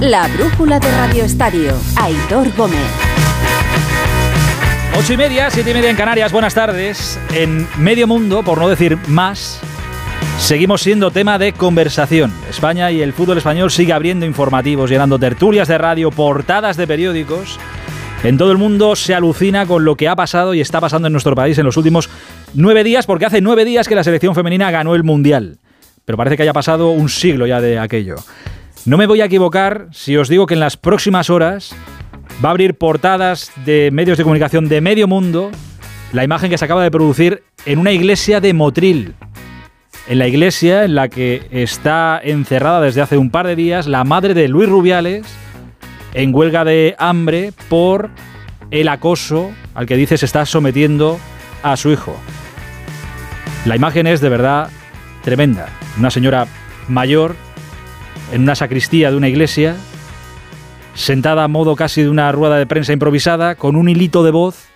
La brújula de Radio Estadio. Aitor Gómez. Ocho y media, siete y media en Canarias. Buenas tardes. En medio mundo, por no decir más, seguimos siendo tema de conversación. España y el fútbol español sigue abriendo informativos, llenando tertulias de radio, portadas de periódicos. En todo el mundo se alucina con lo que ha pasado y está pasando en nuestro país en los últimos nueve días, porque hace nueve días que la selección femenina ganó el Mundial. Pero parece que haya pasado un siglo ya de aquello. No me voy a equivocar si os digo que en las próximas horas va a abrir portadas de medios de comunicación de medio mundo la imagen que se acaba de producir en una iglesia de Motril. En la iglesia en la que está encerrada desde hace un par de días la madre de Luis Rubiales en huelga de hambre por el acoso al que dice se está sometiendo a su hijo. La imagen es de verdad tremenda. Una señora mayor en una sacristía de una iglesia, sentada a modo casi de una rueda de prensa improvisada, con un hilito de voz,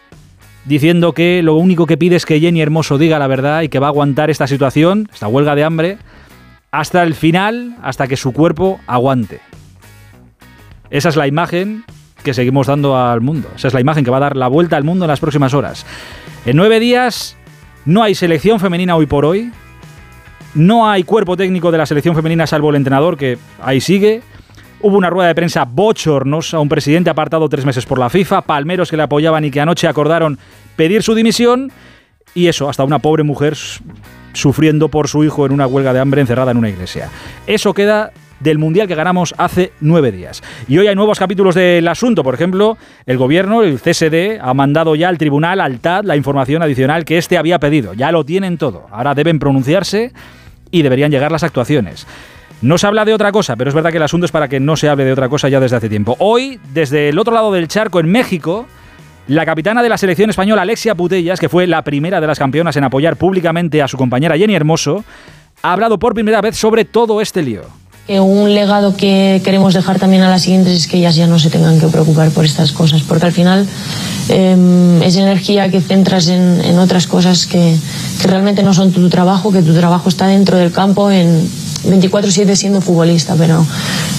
diciendo que lo único que pide es que Jenny Hermoso diga la verdad y que va a aguantar esta situación, esta huelga de hambre, hasta el final, hasta que su cuerpo aguante. Esa es la imagen que seguimos dando al mundo. Esa es la imagen que va a dar la vuelta al mundo en las próximas horas. En nueve días no hay selección femenina hoy por hoy. No hay cuerpo técnico de la selección femenina salvo el entrenador, que ahí sigue. Hubo una rueda de prensa bochornosa, un presidente apartado tres meses por la FIFA, palmeros que le apoyaban y que anoche acordaron pedir su dimisión, y eso, hasta una pobre mujer sufriendo por su hijo en una huelga de hambre encerrada en una iglesia. Eso queda del Mundial que ganamos hace nueve días. Y hoy hay nuevos capítulos del asunto. Por ejemplo, el gobierno, el CSD, ha mandado ya al tribunal, al TAD, la información adicional que éste había pedido. Ya lo tienen todo. Ahora deben pronunciarse y deberían llegar las actuaciones. No se habla de otra cosa, pero es verdad que el asunto es para que no se hable de otra cosa ya desde hace tiempo. Hoy, desde el otro lado del charco, en México, la capitana de la selección española, Alexia Putellas, que fue la primera de las campeonas en apoyar públicamente a su compañera Jenny Hermoso, ha hablado por primera vez sobre todo este lío. Un legado que queremos dejar también a las siguientes es que ellas ya no se tengan que preocupar por estas cosas, porque al final em, es energía que centras en, otras cosas que, que, realmente no son tu trabajo, que tu trabajo está dentro del campo en 24/7 siendo futbolista, pero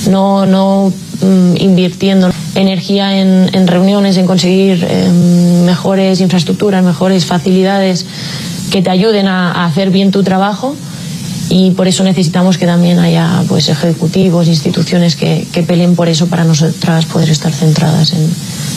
no, no mm, invirtiendo energía en, en, reuniones, en conseguir em, mejores infraestructuras, mejores facilidades que te ayuden a hacer bien tu trabajo y por eso necesitamos que también haya pues ejecutivos, instituciones que, que peleen por eso para nosotras poder estar centradas en,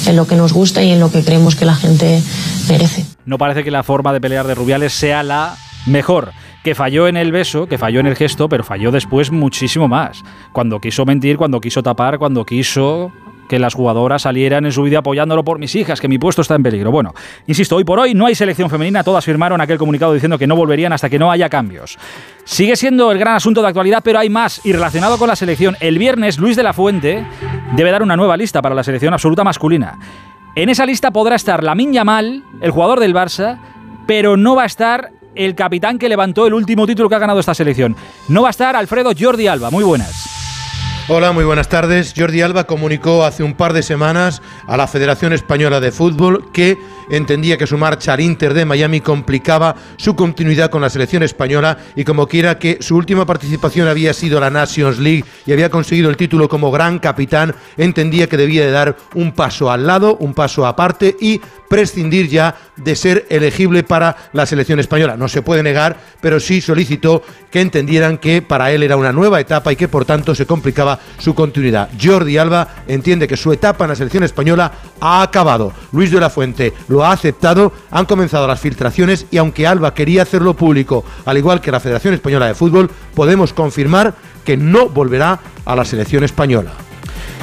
en, lo que nos gusta y en lo que creemos que la gente merece. No parece que la forma de pelear de Rubiales sea la mejor. Que falló en el beso, que falló en el gesto, pero falló después muchísimo más. Cuando quiso mentir, cuando quiso tapar, cuando quiso que las jugadoras salieran en su vida apoyándolo por mis hijas, que mi puesto está en peligro. Bueno, insisto, hoy por hoy no hay selección femenina, todas firmaron aquel comunicado diciendo que no volverían hasta que no haya cambios. Sigue siendo el gran asunto de actualidad, pero hay más. Y relacionado con la selección, el viernes Luis de la Fuente debe dar una nueva lista para la selección absoluta masculina. En esa lista podrá estar Lamin Yamal, el jugador del Barça, pero no va a estar el capitán que levantó el último título que ha ganado esta selección. No va a estar Alfredo Jordi Alba. Muy buenas. Hola, muy buenas tardes. Jordi Alba comunicó hace un par de semanas a la Federación Española de Fútbol que entendía que su marcha al Inter de Miami complicaba su continuidad con la selección española y como quiera que su última participación había sido la Nations League y había conseguido el título como gran capitán, entendía que debía de dar un paso al lado, un paso aparte y prescindir ya de ser elegible para la selección española. No se puede negar, pero sí solicitó que entendieran que para él era una nueva etapa y que por tanto se complicaba su continuidad. Jordi Alba entiende que su etapa en la selección española ha acabado. Luis de la Fuente lo ha aceptado, han comenzado las filtraciones y aunque Alba quería hacerlo público, al igual que la Federación Española de Fútbol, podemos confirmar que no volverá a la selección española.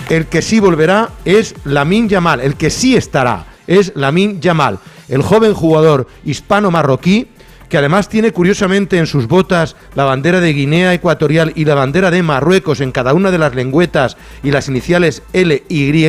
El que sí volverá es Lamin Yamal, el que sí estará es Lamin Yamal, el joven jugador hispano-marroquí que además tiene curiosamente en sus botas la bandera de Guinea Ecuatorial y la bandera de Marruecos en cada una de las lengüetas y las iniciales L y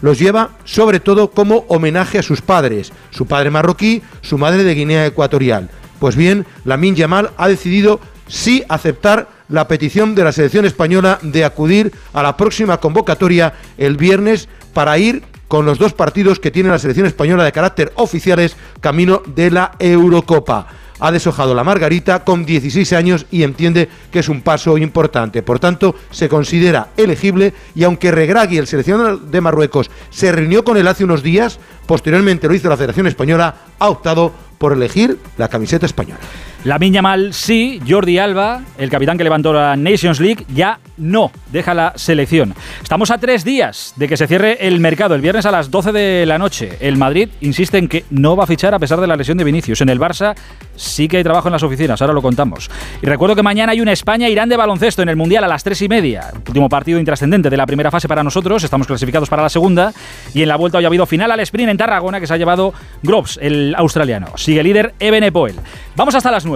los lleva sobre todo como homenaje a sus padres, su padre marroquí, su madre de Guinea Ecuatorial. Pues bien, Lamin Yamal ha decidido sí aceptar la petición de la selección española de acudir a la próxima convocatoria el viernes para ir con los dos partidos que tiene la selección española de carácter oficiales camino de la Eurocopa. Ha deshojado la margarita con 16 años y entiende que es un paso importante. Por tanto, se considera elegible y aunque Regragui, el seleccionador de Marruecos, se reunió con él hace unos días, posteriormente lo hizo la Federación Española, ha optado por elegir la camiseta española. La Miña Mal sí, Jordi Alba, el capitán que levantó la Nations League, ya no deja la selección. Estamos a tres días de que se cierre el mercado, el viernes a las 12 de la noche. El Madrid insiste en que no va a fichar a pesar de la lesión de Vinicius. En el Barça sí que hay trabajo en las oficinas, ahora lo contamos. Y recuerdo que mañana hay una España-Irán de baloncesto en el Mundial a las tres y media. Último partido intrascendente de la primera fase para nosotros, estamos clasificados para la segunda. Y en la vuelta hoy ha habido final al sprint en Tarragona que se ha llevado Groves, el australiano. Sigue líder Ebenepoel. Vamos hasta las 9.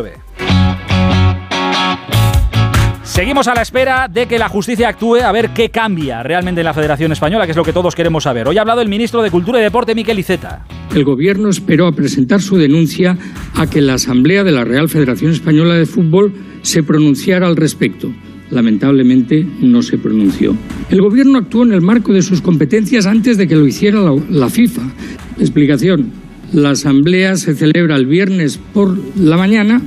Seguimos a la espera de que la justicia actúe a ver qué cambia realmente en la Federación Española, que es lo que todos queremos saber. Hoy ha hablado el ministro de Cultura y Deporte, Miquel Iceta. El gobierno esperó a presentar su denuncia a que la Asamblea de la Real Federación Española de Fútbol se pronunciara al respecto. Lamentablemente no se pronunció. El gobierno actuó en el marco de sus competencias antes de que lo hiciera la FIFA. Explicación. La asamblea se celebra el viernes por la mañana.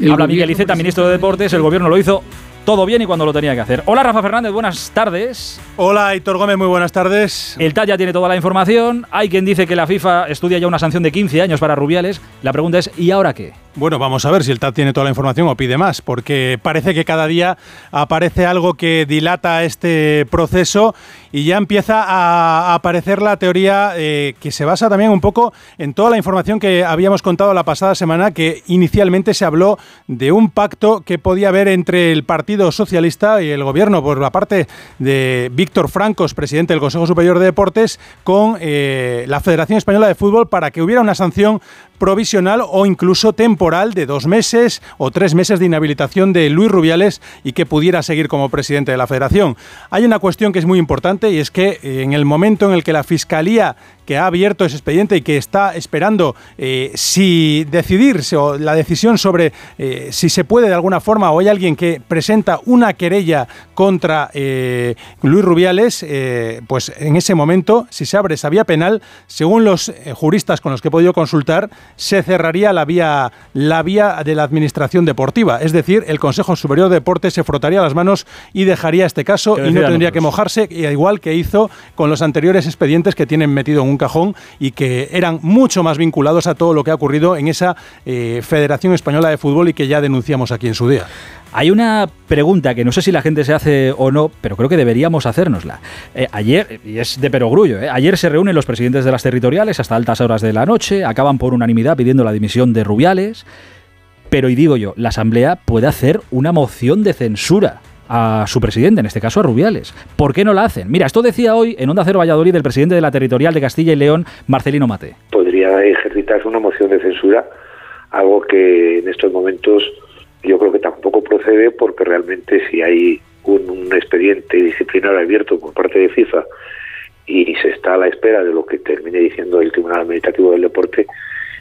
El Habla Miguel Iceta, ministro de Deportes. El gobierno lo hizo todo bien y cuando lo tenía que hacer. Hola Rafa Fernández, buenas tardes. Hola Héctor Gómez, muy buenas tardes. El TAT ya tiene toda la información. Hay quien dice que la FIFA estudia ya una sanción de 15 años para Rubiales. La pregunta es, ¿y ahora qué? Bueno, vamos a ver si el TAT tiene toda la información o pide más, porque parece que cada día aparece algo que dilata este proceso y ya empieza a aparecer la teoría eh, que se basa también un poco en toda la información que habíamos contado la pasada semana, que inicialmente se habló de un pacto que podía haber entre el Partido Socialista y el Gobierno por la parte de Víctor Francos, presidente del Consejo Superior de Deportes, con eh, la Federación Española de Fútbol para que hubiera una sanción provisional o incluso temporal de dos meses o tres meses de inhabilitación de Luis Rubiales y que pudiera seguir como presidente de la federación. Hay una cuestión que es muy importante y es que eh, en el momento en el que la Fiscalía que ha abierto ese expediente y que está esperando eh, si decidirse o la decisión sobre eh, si se puede de alguna forma o hay alguien que presenta una querella contra Luis Rubiales, pues en ese momento, si se abre esa vía penal, según los juristas con los que he podido consultar, se cerraría la vía, la vía de la administración deportiva. Es decir, el Consejo Superior de Deportes se frotaría las manos y dejaría este caso y no tendría que mojarse, igual que hizo con los anteriores expedientes que tienen metido en un cajón y que eran mucho más vinculados a todo lo que ha ocurrido en esa eh, Federación Española de Fútbol y que ya denunciamos aquí en su día. Hay una pregunta que no sé si la gente se hace o no, pero creo que deberíamos hacérnosla. Eh, ayer, y es de perogrullo, eh, ayer se reúnen los presidentes de las territoriales hasta altas horas de la noche, acaban por unanimidad pidiendo la dimisión de Rubiales, pero y digo yo, la Asamblea puede hacer una moción de censura a su presidente, en este caso a Rubiales. ¿Por qué no la hacen? Mira, esto decía hoy en Onda Cero Valladolid el presidente de la Territorial de Castilla y León, Marcelino Mate. Podría ejercitarse una moción de censura, algo que en estos momentos yo creo que tampoco procede porque realmente si hay un, expediente disciplinario abierto por parte de FIFA y se está a la espera de lo que termine diciendo el Tribunal Administrativo del Deporte,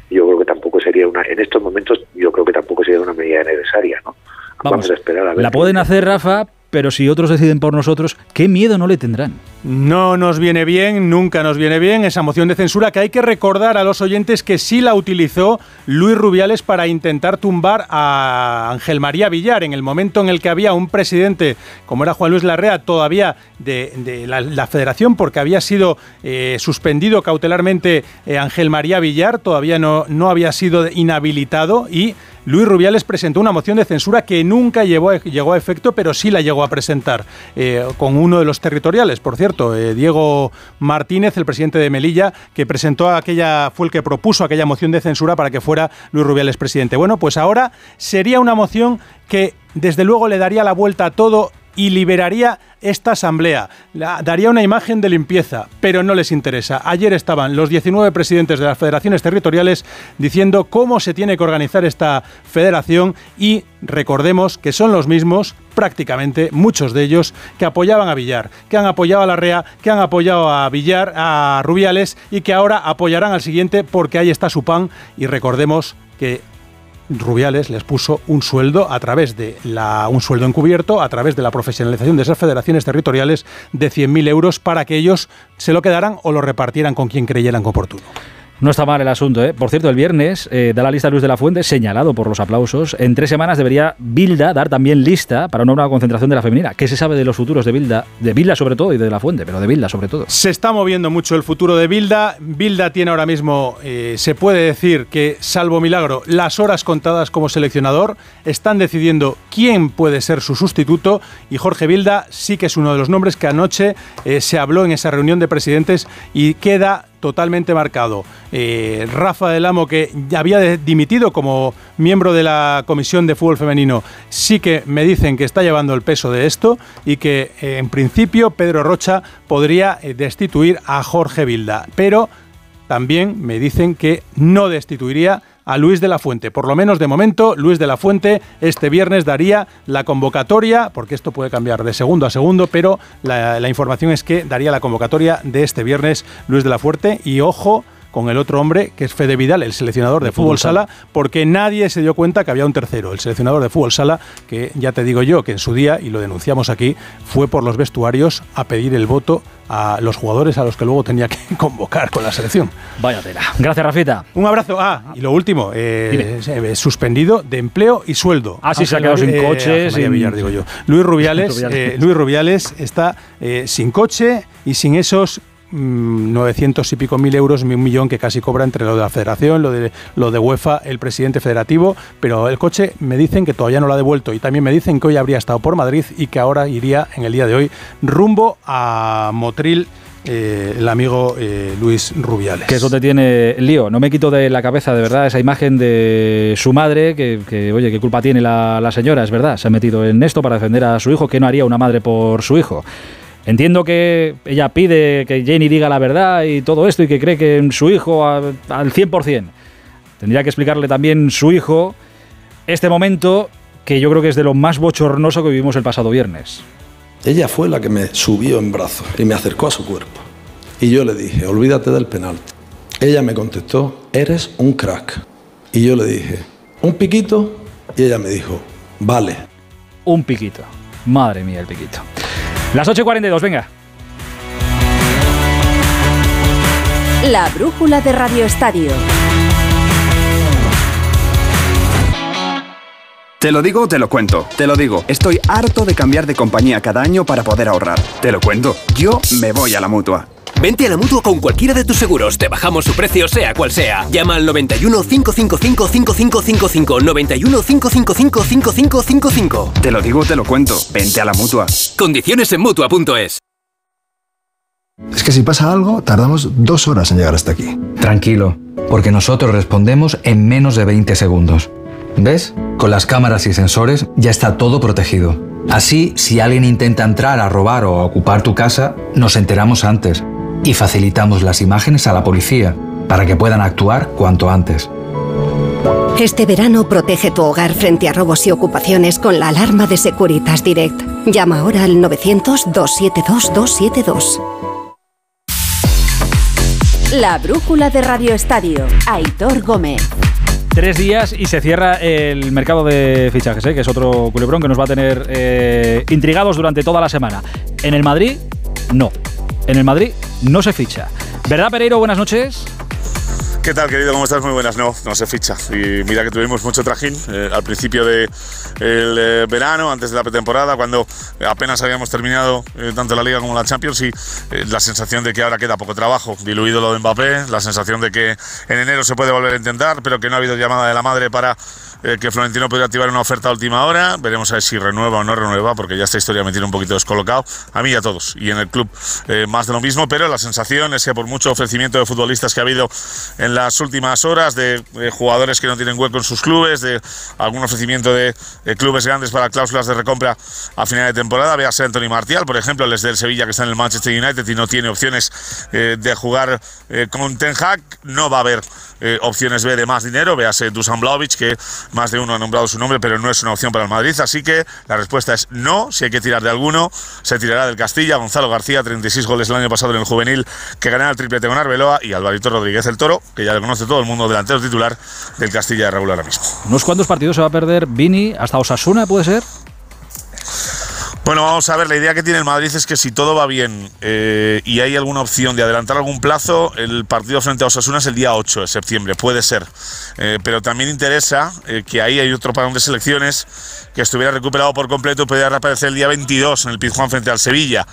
yo creo que tampoco sería una, en estos momentos, yo creo que tampoco sería una medida necesaria, ¿no? Vamos, a esperar a ver. La pueden hacer, Rafa, pero si otros deciden por nosotros, ¿qué miedo no le tendrán? No nos viene bien, nunca nos viene bien esa moción de censura que hay que recordar a los oyentes que sí la utilizó Luis Rubiales para intentar tumbar a Ángel María Villar en el momento en el que había un presidente como era Juan Luis Larrea todavía de, la, federación porque había sido eh, suspendido cautelarmente eh, Ángel María Villar, todavía no, no había sido inhabilitado y Luis Rubiales presentó una moción de censura que nunca llegó a efecto, pero sí la llegó a presentar eh, con uno de los territoriales, por cierto, eh, Diego Martínez, el presidente de Melilla, que presentó aquella, fue el que propuso aquella moción de censura para que fuera Luis Rubiales presidente. Bueno, pues ahora sería una moción que desde luego le daría la vuelta a todo y liberaría esta asamblea. daría una imagen de limpieza, pero no les interesa. Ayer estaban los 19 presidentes de las federaciones territoriales diciendo cómo se tiene que organizar esta federación y recordemos que son los mismos, prácticamente muchos de ellos, que apoyaban a Villar, que han apoyado a la REA, que han apoyado a Villar, a Rubiales y que ahora apoyarán al siguiente porque ahí está su pan y recordemos que Rubiales les puso un sueldo a través de la, un sueldo encubierto, a través de la profesionalización de esas federaciones territoriales de 100.000 euros para que ellos se lo quedaran o lo repartieran con quien creyeran oportuno. No está mal el asunto, ¿eh? Por cierto, el viernes eh, da la lista Luis de la Fuente, señalado por los aplausos. En tres semanas debería Bilda dar también lista para una nueva concentración de la femenina. ¿Qué se sabe de los futuros de Bilda? De Bilda sobre todo y de la Fuente, pero de Bilda sobre todo. Se está moviendo mucho el futuro de Bilda. Bilda tiene ahora mismo, eh, se puede decir que, salvo milagro, las horas contadas como seleccionador. Están decidiendo quién puede ser su sustituto y Jorge Bilda sí que es uno de los nombres que anoche eh, se habló en esa reunión de presidentes y queda totalmente marcado. Eh, Rafa del Amo, que había dimitido como miembro de la Comisión de Fútbol Femenino, sí que me dicen que está llevando el peso de esto y que eh, en principio Pedro Rocha podría eh, destituir a Jorge Vilda. Pero también me dicen que no destituiría a Luis de la Fuente. Por lo menos de momento, Luis de la Fuente este viernes daría la convocatoria, porque esto puede cambiar de segundo a segundo, pero la, la información es que daría la convocatoria de este viernes Luis de la Fuente y ojo con el otro hombre, que es Fede Vidal, el seleccionador de, fútbol, sala, porque nadie se dio cuenta que había un tercero, el seleccionador de fútbol sala, que ya te digo yo que en su día, y lo denunciamos aquí, fue por los vestuarios a pedir el voto a los jugadores a los que luego tenía que convocar con la selección. Vaya tela. Gracias, Rafita. Un abrazo. Ah, y lo último, eh, eh, suspendido de empleo y sueldo. Ah, sí, se ha quedado sin eh, coche. Sin- Villar, digo yo. Luis Rubiales, Rubiales. eh, Luis Rubiales está eh, sin coche y sin esos 900 y pico mil euros, un millón que casi cobra entre lo de la federación, lo de, lo de UEFA, el presidente federativo, pero el coche me dicen que todavía no lo ha devuelto y también me dicen que hoy habría estado por Madrid y que ahora iría en el día de hoy rumbo a Motril eh, el amigo eh, Luis Rubiales. Que es donde tiene lío. No me quito de la cabeza, de verdad, esa imagen de su madre, que, que, oye, ¿qué culpa tiene la, la señora? Es verdad, se ha metido en esto para defender a su hijo. ¿Qué no haría una madre por su hijo? Entiendo que ella pide que Jenny diga la verdad y todo esto y que cree que en su hijo a- al 100%. Tendría que explicarle también su hijo este momento que yo creo que es de lo más bochornoso que vivimos el pasado viernes. Ella fue la que me subió en brazos y me acercó a su cuerpo. Y yo le dije, olvídate del penalti. Ella me contestó, eres un crack. Y yo le dije, ¿un piquito? Y ella me dijo, vale. Un piquito. Madre mía, el piquito. Las 8.42, venga. La brújula de Radio Estadio. Te lo digo, te lo cuento. Te lo digo, estoy harto de cambiar de compañía cada año para poder ahorrar. Te lo cuento. Yo me voy a la mutua. Vente a la mutua con cualquiera de tus seguros. Te bajamos su precio, sea cual sea. Llama al 91 555 5555. 91 555 5555. Te lo digo, te lo cuento. Vente a la mutua. Condiciones en mutua.es. Es que si pasa algo, tardamos dos horas en llegar hasta aquí. Tranquilo, porque nosotros respondemos en menos de 20 segundos. ¿Ves? Con las cámaras y sensores ya está todo protegido. Así, si alguien intenta entrar a robar o a ocupar tu casa, nos enteramos antes y facilitamos las imágenes a la policía para que puedan actuar cuanto antes. Este verano protege tu hogar frente a robos y ocupaciones con la alarma de Securitas Direct. Llama ahora al 900-272-272. La brújula de Radio Estadio. Aitor Gómez. Tres días y se cierra el mercado de fichajes, ¿eh? que es otro culebrón que nos va a tener eh, intrigados durante toda la semana. En el Madrid, no. En el Madrid no se ficha. ¿Verdad, Pereiro? Buenas noches. ¿Qué tal, querido? ¿Cómo estás? Muy buenas. No, no se ficha. Y mira que tuvimos mucho trajín eh, al principio del de eh, verano, antes de la pretemporada, cuando apenas habíamos terminado eh, tanto la Liga como la Champions y eh, la sensación de que ahora queda poco trabajo. Diluido lo de Mbappé, la sensación de que en enero se puede volver a intentar, pero que no ha habido llamada de la madre para eh, que Florentino pudiera activar una oferta a última hora. Veremos a ver si renueva o no renueva, porque ya esta historia me tiene un poquito descolocado. A mí y a todos. Y en el club eh, más de lo mismo, pero la sensación es que por mucho ofrecimiento de futbolistas que ha habido en las últimas horas, de, jugadores que no tienen hueco en sus clubes, de algún ofrecimiento de, clubes grandes para cláusulas de recompra a final de temporada, véase Anthony Martial, por ejemplo, el del Sevilla que está en el Manchester United y no tiene opciones eh, de jugar con Ten Hag, no va a haber opciones B de más dinero, véase Dusan Blaovic, que más de uno ha nombrado su nombre, pero no es una opción para el Madrid, así que la respuesta es no, si hay que tirar de alguno, se tirará del Castilla, Gonzalo García, 36 goles el año pasado en el juvenil, que ganará el triplete con Arbeloa, y Alvarito Rodríguez el Toro, que ya le conoce todo el mundo, delantero titular del Castilla de Raúl ahora mismo. Unos cuantos partidos se va a perder Vini, hasta Osasuna, ¿puede ser? Bueno, vamos a ver, la idea que tiene el Madrid es que si todo va bien eh, y hay alguna opción de adelantar algún plazo, el partido frente a Osasuna es el día 8 de septiembre, puede ser. Eh, pero también interesa eh, que ahí hay otro parón de selecciones que estuviera recuperado por completo y pudiera reaparecer el día 22 en el Pizjuán frente al Sevilla.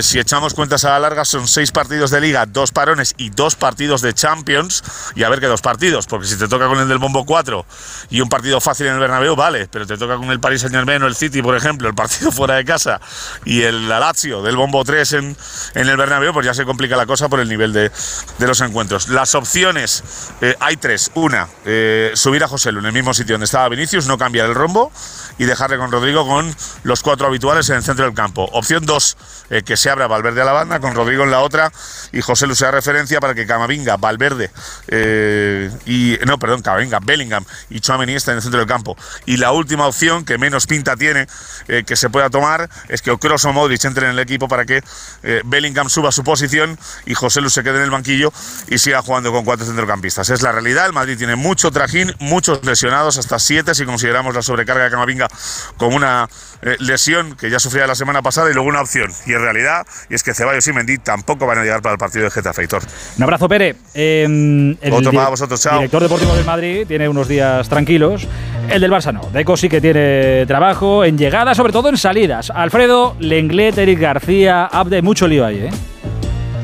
si echamos cuentas a la larga, son seis partidos de liga, dos parones y dos partidos de Champions. Y a ver qué dos partidos, porque si te toca con el del Bombo 4 y un partido fácil en el Bernabéu, vale, pero te toca con el Paris Saint Germain o el City, por ejemplo, el partido fuera de casa y el Lazio del Bombo 3 en, en el Bernabéu, pues ya se complica la cosa por el nivel de, de los encuentros. Las opciones, eh, hay tres. Una, eh, subir a José en el mismo sitio donde estaba Vinicius, no cambiar el rombo y dejarle con Rodrigo con los cuatro habituales en el centro del campo. Opción dos, eh, que se abra Valverde a la banda, con Rodrigo en la otra y José Lu sea referencia para que Camavinga, Valverde y. No, perdón, Camavinga, Bellingham y Chouameni estén en el centro del campo. Y la última opción, que menos pinta tiene que se pueda tomar, es que Kroos o Modric entren en el equipo para que eh, Bellingham suba su posición y José Luis se quede en el banquillo y siga jugando con cuatro centrocampistas. Es la realidad, el Madrid tiene mucho trajín, muchos lesionados, hasta siete si consideramos la sobrecarga de Camavinga como una eh, lesión que ya sufría la semana pasada y luego una opción. Y en realidad, y es que Ceballos y Mendy tampoco van a llegar para el partido de Getafe. Un abrazo, Pere. Em, el Otro para vosotros, chao. director deportivo del Madrid tiene unos días tranquilos. El del Barça no. Deco sí que tiene trabajo en llegada, sobre todo en salidas. Alfredo, Lenglet, Eric García, Abde, mucho lío ahí, ¿eh?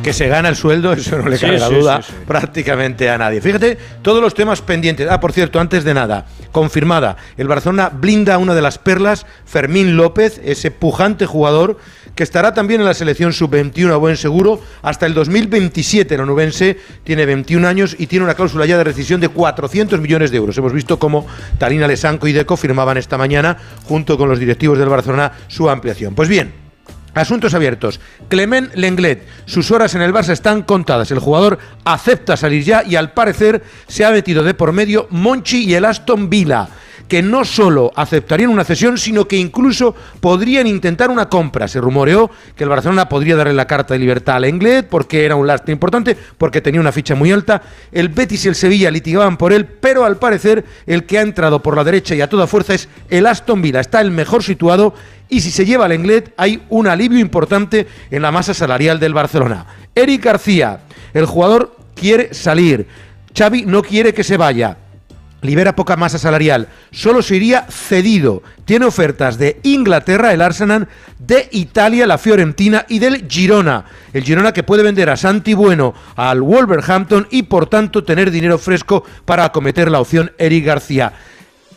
que se gana el sueldo, eso no le cabe la duda prácticamente a nadie. Fíjate, todos los temas pendientes. Ah, por cierto, antes de nada, confirmada, el Barcelona blinda una de las perlas, Fermín López, ese pujante jugador que estará también en la selección sub-21 a buen seguro hasta el 2027. El onubense tiene 21 años y tiene una cláusula ya de rescisión de 400 millones de euros. Hemos visto cómo Talina Lesanco y Deco firmaban esta mañana, junto con los directivos del Barcelona, su ampliación. Pues bien, Asuntos abiertos. Clement Lenglet, sus horas en el Barça están contadas. El jugador acepta salir ya y al parecer se ha metido de por medio Monchi y el Aston Villa que no solo aceptarían una cesión, sino que incluso podrían intentar una compra. Se rumoreó que el Barcelona podría darle la carta de libertad al Lenglet porque era un lastre importante, porque tenía una ficha muy alta. El Betis y el Sevilla litigaban por él, pero al parecer el que ha entrado por la derecha y a toda fuerza es el Aston Villa. Está el mejor situado y si se lleva al Englet hay un alivio importante en la masa salarial del Barcelona. Eric García, el jugador quiere salir. Xavi no quiere que se vaya libera poca masa salarial, solo se iría cedido. Tiene ofertas de Inglaterra, el Arsenal, de Italia, la Fiorentina y del Girona. El Girona que puede vender a Santi Bueno al Wolverhampton y por tanto tener dinero fresco para acometer la opción Eric García.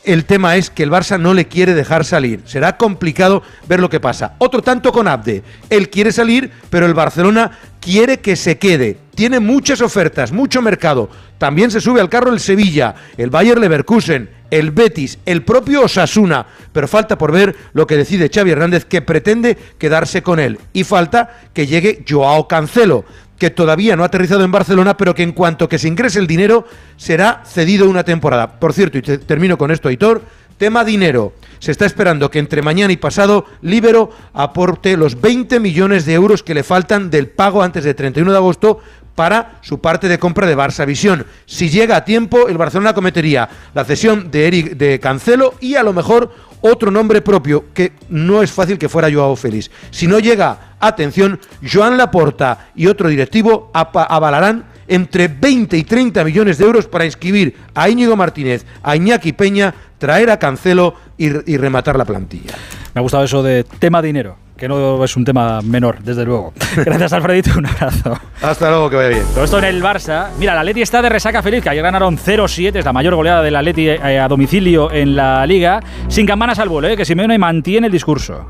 El tema es que el Barça no le quiere dejar salir. Será complicado ver lo que pasa. Otro tanto con Abde. Él quiere salir, pero el Barcelona quiere que se quede. Tiene muchas ofertas, mucho mercado. También se sube al carro el Sevilla, el Bayer Leverkusen, el Betis, el propio Osasuna. Pero falta por ver lo que decide Xavi Hernández, que pretende quedarse con él. Y falta que llegue Joao Cancelo que todavía no ha aterrizado en Barcelona, pero que en cuanto que se ingrese el dinero será cedido una temporada. Por cierto, y termino con esto, Aitor, tema dinero. Se está esperando que entre mañana y pasado Libero aporte los 20 millones de euros que le faltan del pago antes del 31 de agosto para su parte de compra de Barça Visión. Si llega a tiempo, el Barcelona cometería la cesión de Eric de Cancelo y a lo mejor otro nombre propio, que no es fácil que fuera Joao Félix. Si no llega, atención, Joan Laporta y otro directivo avalarán entre 20 y 30 millones de euros para inscribir a Íñigo Martínez, a Iñaki Peña, traer a Cancelo y, y rematar la plantilla. Me ha gustado eso de tema dinero que no es un tema menor, desde luego. Gracias, Alfredito, un abrazo. Hasta luego, que vaya bien. Todo esto en el Barça. Mira, la Leti está de resaca feliz, que ayer ganaron 0-7, es la mayor goleada de la Leti eh, a domicilio en la Liga, sin campanas al vuelo, ¿eh? que Simeone mantiene el discurso.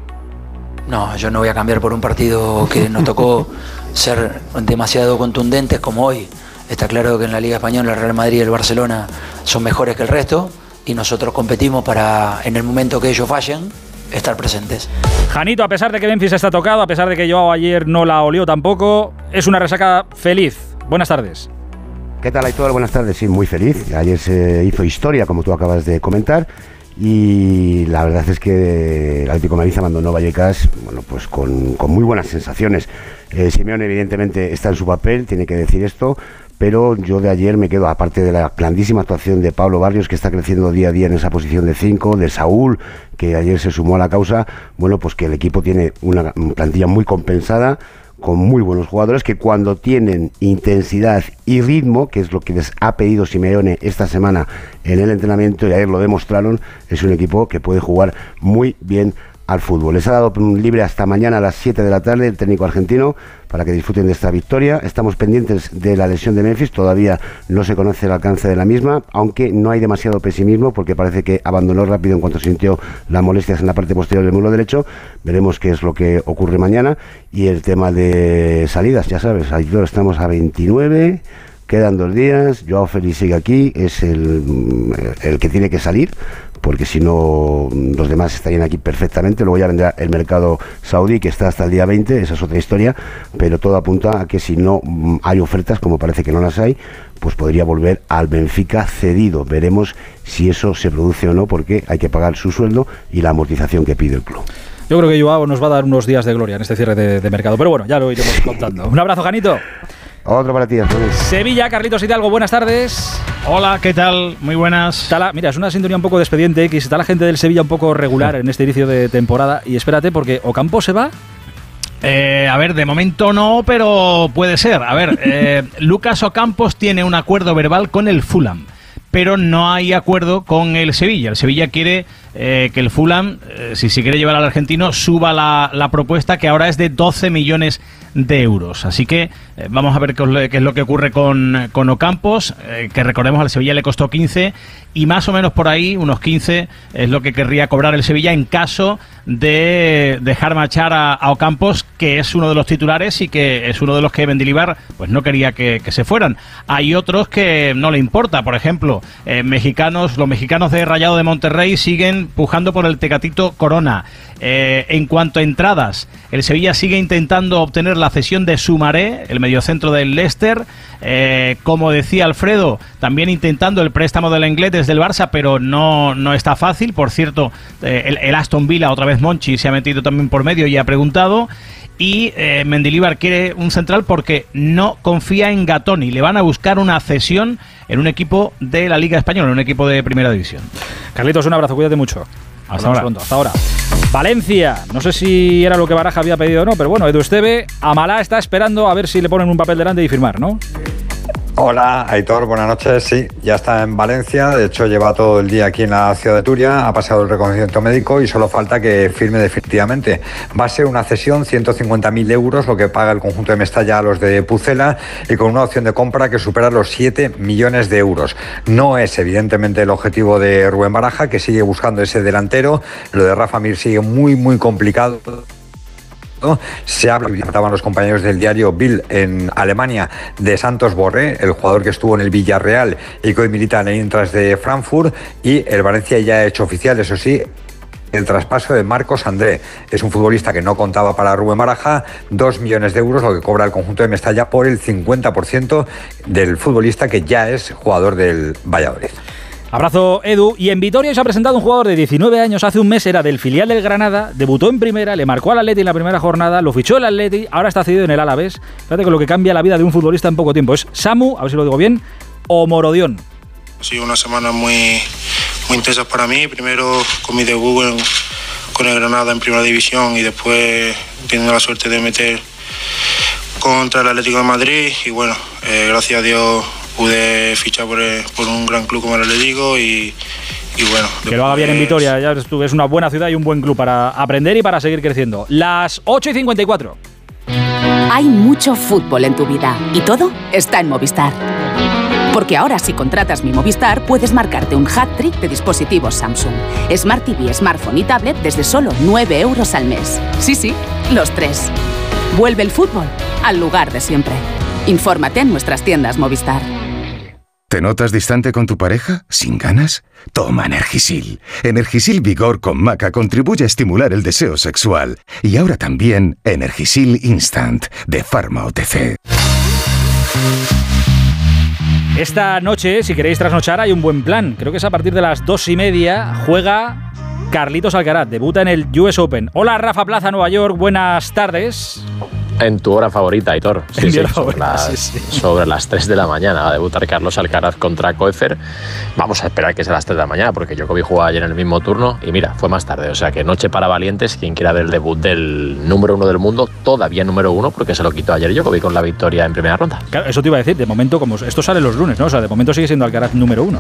No, yo no voy a cambiar por un partido que nos tocó ser demasiado contundentes como hoy. Está claro que en la Liga Española el Real Madrid y el Barcelona son mejores que el resto y nosotros competimos para, en el momento que ellos fallen, estar presentes. Janito, a pesar de que Memphis está tocado, a pesar de que Joao ayer no la olió tampoco, es una resaca feliz. Buenas tardes. ¿Qué tal, Aitor? Buenas tardes. Sí, muy feliz. Ayer se hizo historia, como tú acabas de comentar. Y la verdad es que el Atlético Madrid abandonó Vallecas bueno, pues con, muy buenas sensaciones. Eh, Simeone, evidentemente, está en su papel, tiene que decir esto, pero yo de ayer me quedo, aparte de la grandísima actuación de Pablo Barrios, que está creciendo día a día en esa posición de 5, de Saúl, que ayer se sumó a la causa, bueno, pues que el equipo tiene una plantilla muy compensada, con muy buenos jugadores que cuando tienen intensidad y ritmo, que es lo que les ha pedido Simeone esta semana en el entrenamiento y ayer lo demostraron, es un equipo que puede jugar muy bien al fútbol. Les ha dado libre hasta mañana a las 7 de la tarde el técnico argentino para que disfruten de esta victoria. Estamos pendientes de la lesión de Memphis, todavía no se conoce el alcance de la misma, aunque no hay demasiado pesimismo porque parece que abandonó rápido en cuanto sintió las molestias en la parte posterior del muslo derecho. Veremos qué es lo que ocurre mañana. Y el tema de salidas, ya sabes, ahí estamos a 29. Quedan dos días, Joao Félix sigue aquí, es el, el que tiene que salir, porque si no los demás estarían aquí perfectamente. Luego ya vendrá el mercado saudí, que está hasta el día 20, esa es otra historia, pero todo apunta a que si no mm, hay ofertas, como parece que no las hay, pues podría volver al Benfica cedido. Veremos si eso se produce o no, porque hay que pagar su sueldo y la amortización que pide el club. Yo creo que Joao nos va a dar unos días de gloria en este cierre de, de mercado, pero bueno, ya lo iremos contando. Un abrazo, Janito. Otro para ti, Sevilla, Carlitos Hidalgo, buenas tardes. Hola, ¿qué tal? Muy buenas. Está la- mira, es una sintonía un poco de expediente X. Está la gente del Sevilla un poco regular en este inicio de temporada. Y espérate, porque Ocampo se va. Eh, a ver, de momento no, pero puede ser. A ver, eh, Lucas Ocampos tiene un acuerdo verbal con el Fulham, pero no hay acuerdo con el Sevilla. El Sevilla quiere eh, que el Fulham, eh, si se quiere llevar al argentino, suba la, la propuesta que ahora es de 12 millones de euros. Así que eh, vamos a ver qué, es lo- que ocurre con, Ocampos, eh, que recordemos al Sevilla le costó 15 y más o menos por ahí, unos 15, es lo que querría cobrar el Sevilla en caso de dejar marchar a, Ocampos, que es uno de los titulares y que es uno de los que Mendilibar pues no quería que, se fueran. Hay otros que no le importa, por ejemplo, eh, mexicanos, los mexicanos de Rayado de Monterrey siguen pujando por el Tecatito Corona. En cuanto a entradas, el Sevilla sigue intentando obtener la cesión de Sumaré, el mediocentro del Leicester. Eh, como decía Alfredo, también intentando el préstamo del inglés desde el Barça, pero no, no está fácil. Por cierto, eh, el, el Aston Villa, otra vez Monchi, se ha metido también por medio y ha preguntado. Y eh, Mendilibar quiere un central porque no confía en Gatoni. Le van a buscar una cesión en un equipo de la Liga Española, en un equipo de Primera División. Carlitos, un abrazo, cuídate mucho. Hasta ahora. pronto, hasta ahora. Valencia, no sé si era lo que Baraja había pedido o no, pero bueno, Edu Esteve, Amalá está esperando a ver si le ponen un papel delante y firmar, ¿no? Hola, Aitor, buenas noches. Sí, ya está en Valencia. De hecho, lleva todo el día aquí en la ciudad de Turia. Ha pasado el reconocimiento médico y solo falta que firme definitivamente. Va a ser una cesión, 150.000 euros, lo que paga el conjunto de Mestalla a los de Pucela y con una opción de compra que supera los 7 millones de euros. No es, evidentemente, el objetivo de Rubén Baraja, que sigue buscando ese delantero. Lo de Rafa Mir sigue muy, muy complicado. Se habla, comentaban los compañeros del diario Bill en Alemania, de Santos Borré, el jugador que estuvo en el Villarreal y que hoy milita en el Intras de Frankfurt, y el Valencia ya ha hecho oficial, eso sí, el traspaso de Marcos André. Es un futbolista que no contaba para Rubén Baraja, dos millones de euros, lo que cobra el conjunto de Mestalla por el 50% del futbolista que ya es jugador del Valladolid. Abrazo, Edu. Y en Vitoria se ha presentado un jugador de 19 años. Hace un mes era del filial del Granada, debutó en primera, le marcó al Atleti en la primera jornada, lo fichó el Atleti, ahora está cedido en el Alavés. Fíjate con lo que cambia la vida de un futbolista en poco tiempo. Es Samu, a ver si lo digo bien, o Morodión. Ha sido una semana muy, muy intensa para mí. Primero con mi debut con el Granada en Primera División y después teniendo la suerte de meter contra el Atlético de Madrid. Y bueno, eh, gracias a Dios pude fichar por, el- por un gran club como el Atlético y, y bueno. Que lo haga bien en después- Vitoria, ya ves tú, es una buena ciudad y un buen club para aprender y para seguir creciendo. Las 8 y 54. Hay mucho fútbol en tu vida y todo está en Movistar. Porque ahora si contratas mi Movistar puedes marcarte un hat-trick de dispositivos Samsung, Smart TV, smartphone y tablet desde solo 9 euros al mes. Sí, sí, los tres. Vuelve el fútbol al lugar de siempre. Infórmate en nuestras tiendas Movistar. ¿Te notas distante con tu pareja? ¿Sin ganas? Toma Energisil. Energisil Vigor con Maca contribuye a estimular el deseo sexual. Y ahora también Energisil Instant de Pharma OTC. Esta noche, si queréis trasnochar, hay un buen plan. Creo que es a partir de las dos y media. Juega Carlitos Alcaraz, debuta en el US Open. Hola, Rafa Plaza, Nueva York. Buenas tardes. En tu hora favorita, Aitor. Sí, sobre, favorita, las, sí, sobre las 3 de la mañana va a debutar Carlos Alcaraz contra Koefer. Vamos a esperar que sea las 3 de la mañana porque Djokovic jugó ayer en el mismo turno y mira, fue más tarde. O sea que noche para valientes. Quien quiera ver el debut del número uno del mundo, todavía número uno porque se lo quitó ayer Djokovic con la victoria en primera ronda. Claro, eso te iba a decir, de momento, como esto sale los lunes, ¿no? O sea, de momento sigue siendo Alcaraz número uno.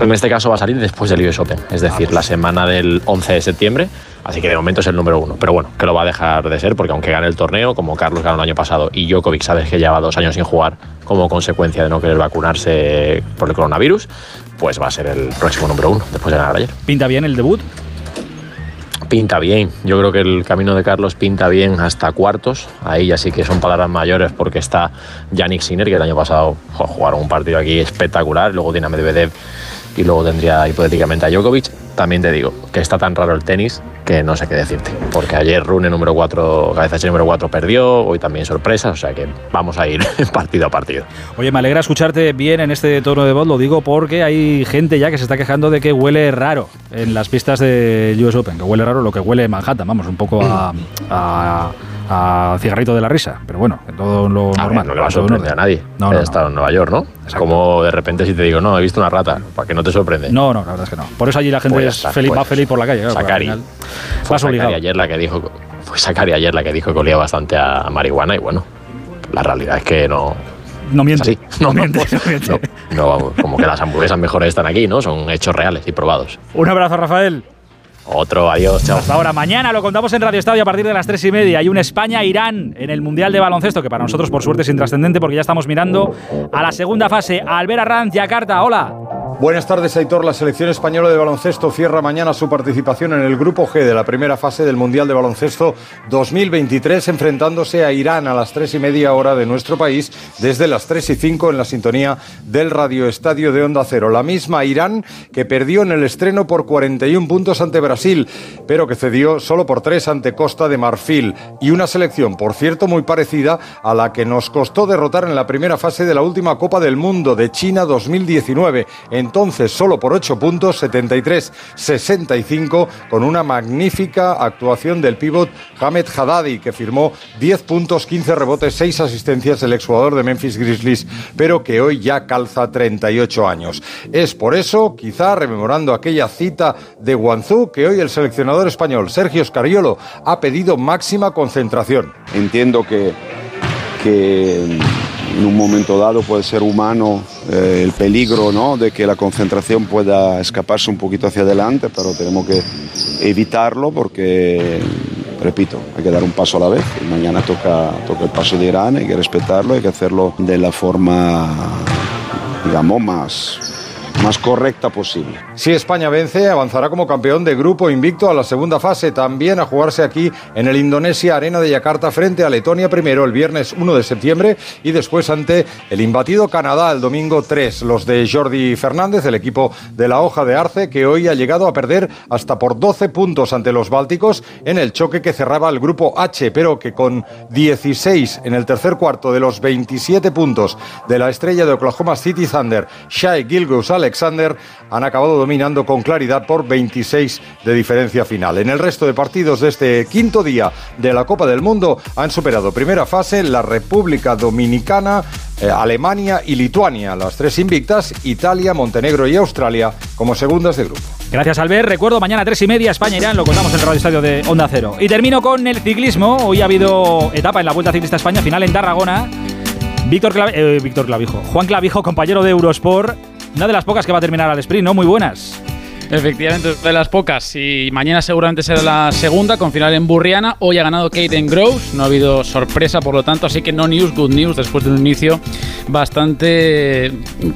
En este caso va a salir después del US Open, es decir, la semana del 11 de septiembre. Así que de momento es el número uno. Pero bueno, que lo va a dejar de ser porque aunque gane el torneo, como Carlos ganó el año pasado y Djokovic sabes que lleva dos años sin jugar como consecuencia de no querer vacunarse por el coronavirus, pues va a ser el próximo número uno después de ganar ayer. ¿Pinta bien el debut? Pinta bien. Yo creo que el camino de Carlos pinta bien hasta cuartos. Ahí ya sí que son palabras mayores porque está Yannick Sinner, que el año pasado jo, jugaron un partido aquí espectacular. Luego tiene a Medvedev y luego tendría hipotéticamente a Djokovic. También te digo que está tan raro el tenis que no sé qué decirte. Porque ayer Rune número 4, cabeza H número 4 perdió, hoy también sorpresas, o sea que vamos a ir partido a partido. Oye, me alegra escucharte bien en este tono de voz, lo digo porque hay gente ya que se está quejando de que huele raro en las pistas de US Open, que huele raro lo que huele Manhattan, vamos, un poco a, a cigarrito de la risa, pero bueno, en todo lo A ver, normal. no le va a sorprender a nadie. No, no, no. estado en Nueva York, ¿no? Es como de repente si te digo, no, he visto una rata, ¿para que no te sorprende? No, no, la verdad es que no. Por eso allí la gente Pues es feliz, pues, va feliz por la calle. claro, Sakari. final Fue. Sakari ayer la que dijo, fue Sakari ayer la que dijo que olía bastante a marihuana y bueno, la realidad es que no. No miente. No, miente, no miente. no, no, vamos, como que las hamburguesas mejores están aquí, ¿no? Son hechos reales y probados. Un abrazo, Rafael. Otro, adiós, chao. Hasta ahora, mañana lo contamos en Radio Estadio a partir de las 3 y media. Hay un España-Irán en el Mundial de Baloncesto, que para nosotros, por suerte, es intrascendente porque ya estamos mirando a la segunda fase. Albert Arranz, Yakarta, hola. Buenas tardes, Aitor. La selección española de baloncesto cierra mañana su participación en el Grupo G de la primera fase del Mundial de Baloncesto 2023, enfrentándose a Irán a las tres y media hora de nuestro país, desde las 3 y 5 en la sintonía del Radio Estadio de Onda Cero. La misma Irán que perdió en el estreno por 41 puntos ante Brasil, pero que cedió solo por 3 ante Costa de Marfil. Y una selección, por cierto, muy parecida a la que nos costó derrotar en la primera fase de la última Copa del Mundo de China 2019. Entonces, solo por 8 puntos, 73-65, con una magnífica actuación del pívot Hamed Haddadi, que firmó 10 puntos, 15 rebotes, 6 asistencias, el exjugador de Memphis Grizzlies, pero que hoy ya calza 38 años. Es por eso, quizá rememorando aquella cita de Guangzhou, que hoy el seleccionador español Sergio Scariolo ha pedido máxima concentración. Entiendo que, que en un momento dado puede ser humano eh, el peligro ¿no? de que la concentración pueda escaparse un poquito hacia adelante, pero tenemos que evitarlo porque, repito, hay que dar un paso a la vez. Mañana toca, toca el paso de Irán, hay que respetarlo, hay que hacerlo de la forma, digamos, más, más correcta posible. Si España vence, avanzará como campeón de grupo invicto a la segunda fase, también a jugarse aquí en el Indonesia Arena de Yakarta frente a Letonia primero el viernes 1 de septiembre y después ante el imbatido Canadá el domingo 3. Los de Jordi Fernández, el equipo de la hoja de Arce, que hoy ha llegado a perder hasta por 12 puntos ante los Bálticos en el choque que cerraba el grupo H, pero que con 16 en el tercer cuarto de los 27 puntos de la estrella de Oklahoma City Thunder, Shai Gilgus Alexander, han acabado dominando con claridad por 26 de diferencia final. En el resto de partidos de este quinto día de la Copa del Mundo han superado primera fase la República Dominicana, eh, Alemania y Lituania, las tres invictas, Italia, Montenegro y Australia como segundas de grupo. Gracias, Albert. Recuerdo, mañana 3 y media, España-Irán, lo contamos en el Radio Estadio de Onda Cero. Y termino con el ciclismo. Hoy ha habido etapa en la Vuelta Ciclista España, final en Tarragona. Víctor, Clavi- eh, Víctor Clavijo, Juan Clavijo, compañero de Eurosport, una de las pocas que va a terminar al sprint, ¿no? Muy buenas. Efectivamente, de las pocas. Y mañana seguramente será la segunda con final en Burriana. Hoy ha ganado Kaden Groves. No ha habido sorpresa, por lo tanto. Así que no news, good news después de un inicio bastante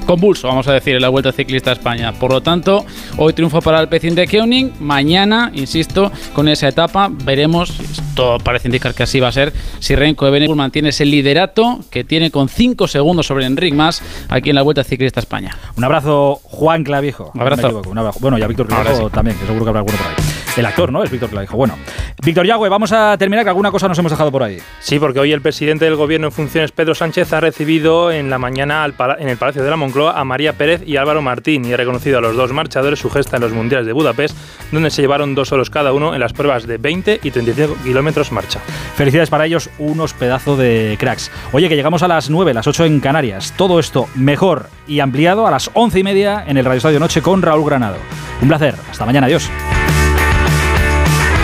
convulso, vamos a decir, en la Vuelta Ciclista a España. Por lo tanto, hoy triunfo para el Pecín de Koenig. Mañana, insisto, con esa etapa veremos, todo parece indicar que así va a ser, si Renko de Benegur mantiene ese liderato que tiene con 5 segundos sobre Enric más aquí en la Vuelta Ciclista España. Un abrazo, Juan Clavijo. Un abrazo. No me equivoco, un abrazo. Bueno, y a Víctor Clavijo sí. también, que seguro que habrá alguno por ahí. El actor, ¿no? Es Víctor que dijo. Bueno, Víctor Yagüe, vamos a terminar que alguna cosa nos hemos dejado por ahí. Sí, porque hoy el presidente del gobierno en funciones, Pedro Sánchez, ha recibido en la mañana en el Palacio de la Moncloa a María Pérez y Álvaro Martín y ha reconocido a los dos marchadores su gesta en los Mundiales de Budapest, donde se llevaron dos solos cada uno en las pruebas de 20 y 35 kilómetros marcha. Felicidades para ellos, unos pedazos de cracks. Oye, que llegamos a las 9, las 8 en Canarias. Todo esto mejor y ampliado a las 11 y media en el Radio Estadio Noche con Raúl Granado. Un placer. Hasta mañana. Adiós.